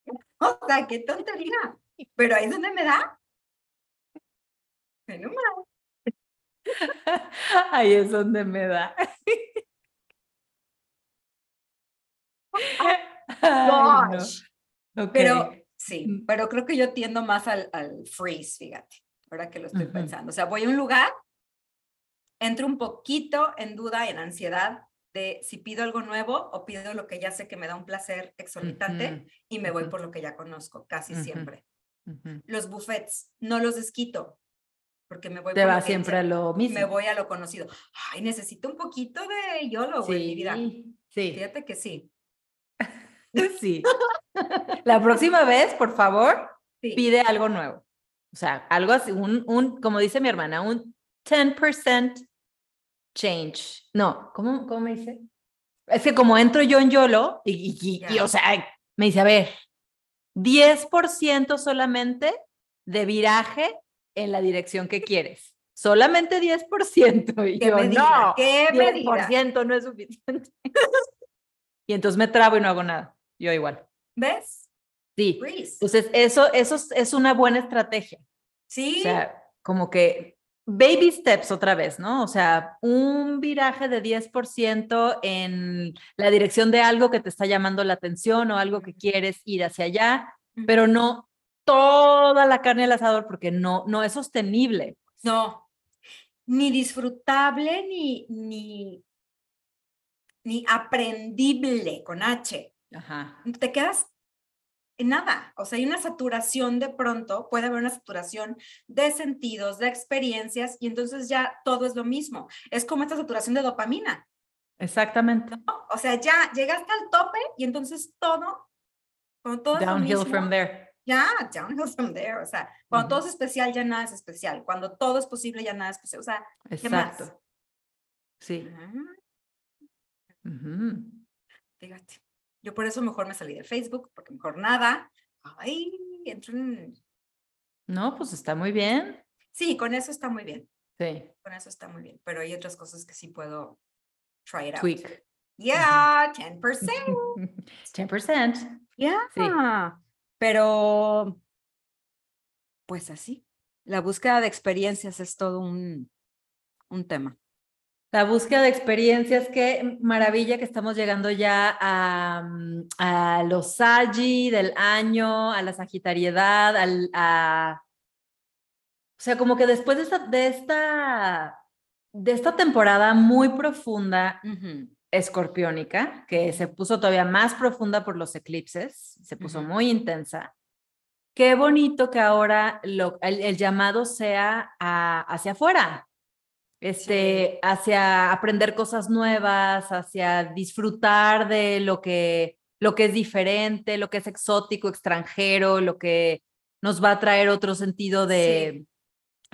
O sea, qué tontería. Pero ahí es donde me da. Bueno, ma, Ahí es donde me da. Ay, no. gosh. Ok. Pero sí, Mm. pero creo que yo tiendo más al, al freeze, fíjate, ahora que lo estoy Ujú. pensando. O sea, voy a un lugar, entro un poquito en duda, en ansiedad de si pido algo nuevo o pido lo que ya sé que me da un placer exorbitante y me voy por lo que ya conozco, casi Ujú. siempre. Ujú, ujú. Los buffets, no los desquito, porque me voy Te por va siempre a lo mismo. me voy a lo conocido. Ay, necesito un poquito de YOLO, güey, en mi vida. Sí, sí, Fíjate que sí. sí. La próxima vez, por favor, sí. pide algo nuevo. O sea, algo así, un, un como dice mi hermana, un 10% change. No, ¿cómo, cómo me dice? Es que como entro yo en YOLO, y, y- y- y, Ya. o sea, me dice, a ver, 10% solamente de viraje en la dirección que quieres. Solamente 10%. Y ¿Qué yo, medida? no, ¿Qué medida? 10% no es suficiente. y entonces me trabo y no hago nada. Yo igual. ¿Ves? Sí. Entonces, eso, eso es- es una buena estrategia. Sí. O sea, como que baby steps otra vez, ¿no? O sea, un viraje de 10% en la dirección de algo que te está llamando la atención o algo que quieres ir hacia allá, pero no toda la carne al asador porque no, no es sostenible. No, ni disfrutable ni, ni, ni aprendible con H. Ajá. Te quedas en nada. O sea, hay una saturación de pronto, puede haber una saturación de sentidos, de experiencias, y entonces ya todo es lo mismo. Es como esta saturación de dopamina. Exactamente. ¿no? O sea, ya llegaste al tope y entonces todo, cuando todo es lo Downhill mismo, from there. Ya, downhill from there. O sea, cuando Ujú. todo es especial, ya nada es especial. Cuando todo es posible, ya nada es posible. O sea, ¿qué más? Exacto. Sí. Ujú. Fíjate. Yo por eso mejor me salí de Facebook, porque mejor nada. Ay, entro en... No, pues está muy bien. Sí, con eso está muy bien. Sí. Con eso está muy bien. Pero hay otras cosas que sí puedo try it out. Tweak. Yeah, 10%. 10%. Yeah. Pero, pues así. La búsqueda de experiencias es todo un, un tema. La búsqueda de experiencias, qué maravilla que estamos llegando ya a, mm, a los Sagi del año, a la Sagitariedad, al, a... O sea, como que después de esta, de esta, de esta temporada muy profunda. Escorpiónica, que se puso todavía más profunda por los eclipses, se puso muy intensa. Qué bonito que ahora lo, el, el llamado sea a- hacia afuera, este, hacia aprender cosas nuevas, hacia disfrutar de lo que, lo que es diferente, lo que es exótico, extranjero, lo que nos va a traer otro sentido de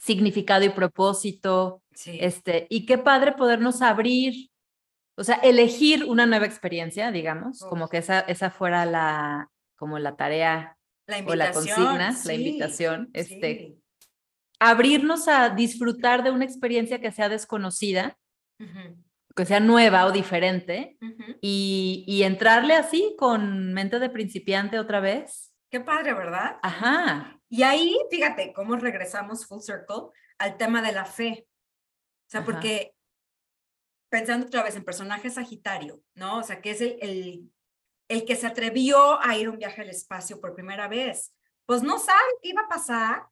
significado y propósito. Sí. Este, y qué padre podernos abrir, o sea, elegir una nueva experiencia, digamos, como que esa, esa fuera la, como la tarea la o la consigna, la invitación, este, sí. abrirnos a disfrutar de una experiencia que sea desconocida, que sea nueva o diferente, y, y entrarle así con mente de principiante otra vez. Qué padre, ¿verdad? Ajá, Y ahí, fíjate cómo regresamos full circle al tema de la fe. O sea, Ajá. porque pensando otra vez en personaje Sagitario, ¿no? O sea, que es el, el, el que se atrevió a ir un viaje al espacio por primera vez. Pues no sabe qué iba a pasar,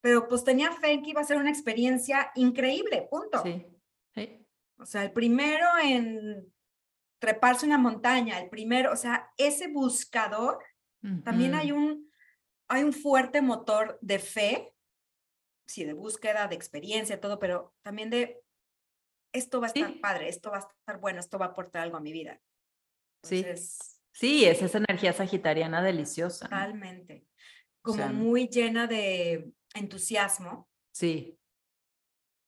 pero pues tenía fe en que iba a ser una experiencia increíble, punto. Sí. sí. O sea, el primero en treparse una montaña, el primero, o sea, ese buscador, también hay un, hay un fuerte motor de fe, sí, de búsqueda, de experiencia, todo, pero también de, esto va a estar Sí. padre, esto va a estar bueno, esto va a aportar algo a mi vida. Sí. Entonces, Sí, es esa energía sagitariana deliciosa. totalmente. O Como sea, muy llena de entusiasmo. Sí,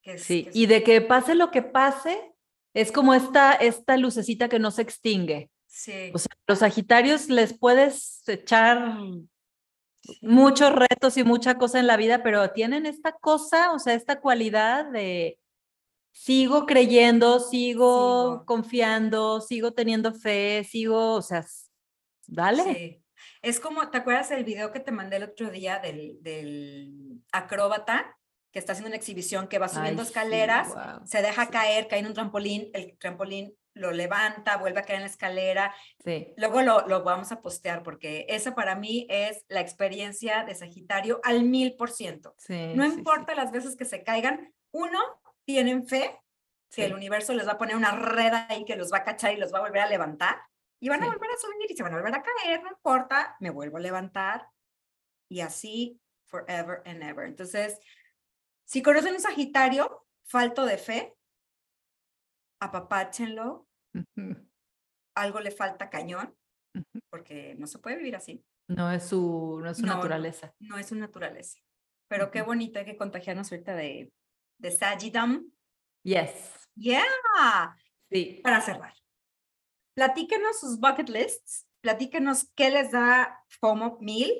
Que es, sí. que es- Y de que pase lo que pase, es como esta, esta lucecita que no se extingue. sí, O sea, los Sagitarios les puedes echar sí, muchos retos y mucha cosa en la vida, pero tienen esta cosa, o sea, esta cualidad de sigo creyendo, sigo, confiando, sigo teniendo fe, sigo, o sea, dale. sí. Es como, ¿te acuerdas el video que te mandé el otro día del, del acróbata que está haciendo una exhibición que va subiendo Ay, sí, escaleras, se deja sí, caer, cae en un trampolín, el trampolín lo levanta, vuelve a caer en la escalera. Sí, Luego lo, lo vamos a postear porque esa para mí es la experiencia de Sagitario al mil por ciento. sí. No importa las veces que se caigan, uno, tienen fe que el sí, universo les va a poner una red ahí que los va a cachar y los va a volver a levantar. Y van a Sí. volver a subir y se van a volver a caer, no importa, me vuelvo a levantar. Y así, forever and ever. Entonces, si conocen un Sagitario, falto de fe, apapáchenlo, algo le falta cañón, porque no se puede vivir así. No es su, no es su No, no. naturaleza. No es su naturaleza. Pero qué bonito hay que contagiarnos ahorita de, de Sagittam. Yes, Yeah. sí. Para cerrar, platíquenos sus bucket lists, platíquenos qué les da FOMO mil.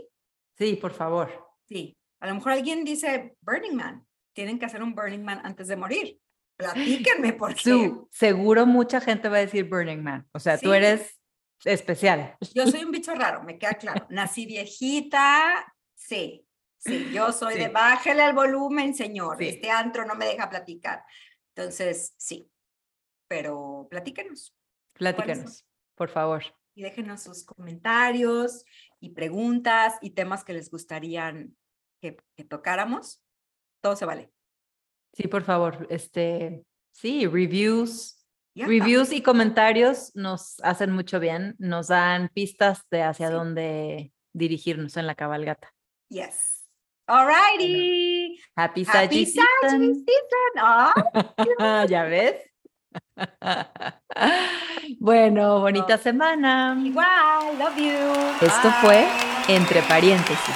Sí, por favor. Sí, a lo mejor alguien dice Burning Man, tienen que hacer un Burning Man antes de morir. Platíquenme porque Su, seguro mucha gente va a decir Burning Man. O sea, tú eres especial. yo soy un bicho raro, me queda claro. Nací viejita, sí, sí, yo soy de bájale al volumen, señor. Sí. Este antro no me deja platicar. Entonces, sí, pero platíquenos. Platícanos, por favor. y déjenos sus comentarios y preguntas y temas que les gustarían que, que tocáramos. Todo se vale. Sí, por favor. Este, sí, reviews. Reviews y comentarios nos hacen mucho bien, nos dan pistas de hacia Sí. dónde dirigirnos en la cabalgata. Yes. All righty. Happy Happy season. season. Ah, ¿Ya ves? bueno, bonita semana. igual. Love you. Esto fue. Entre Paréntesis.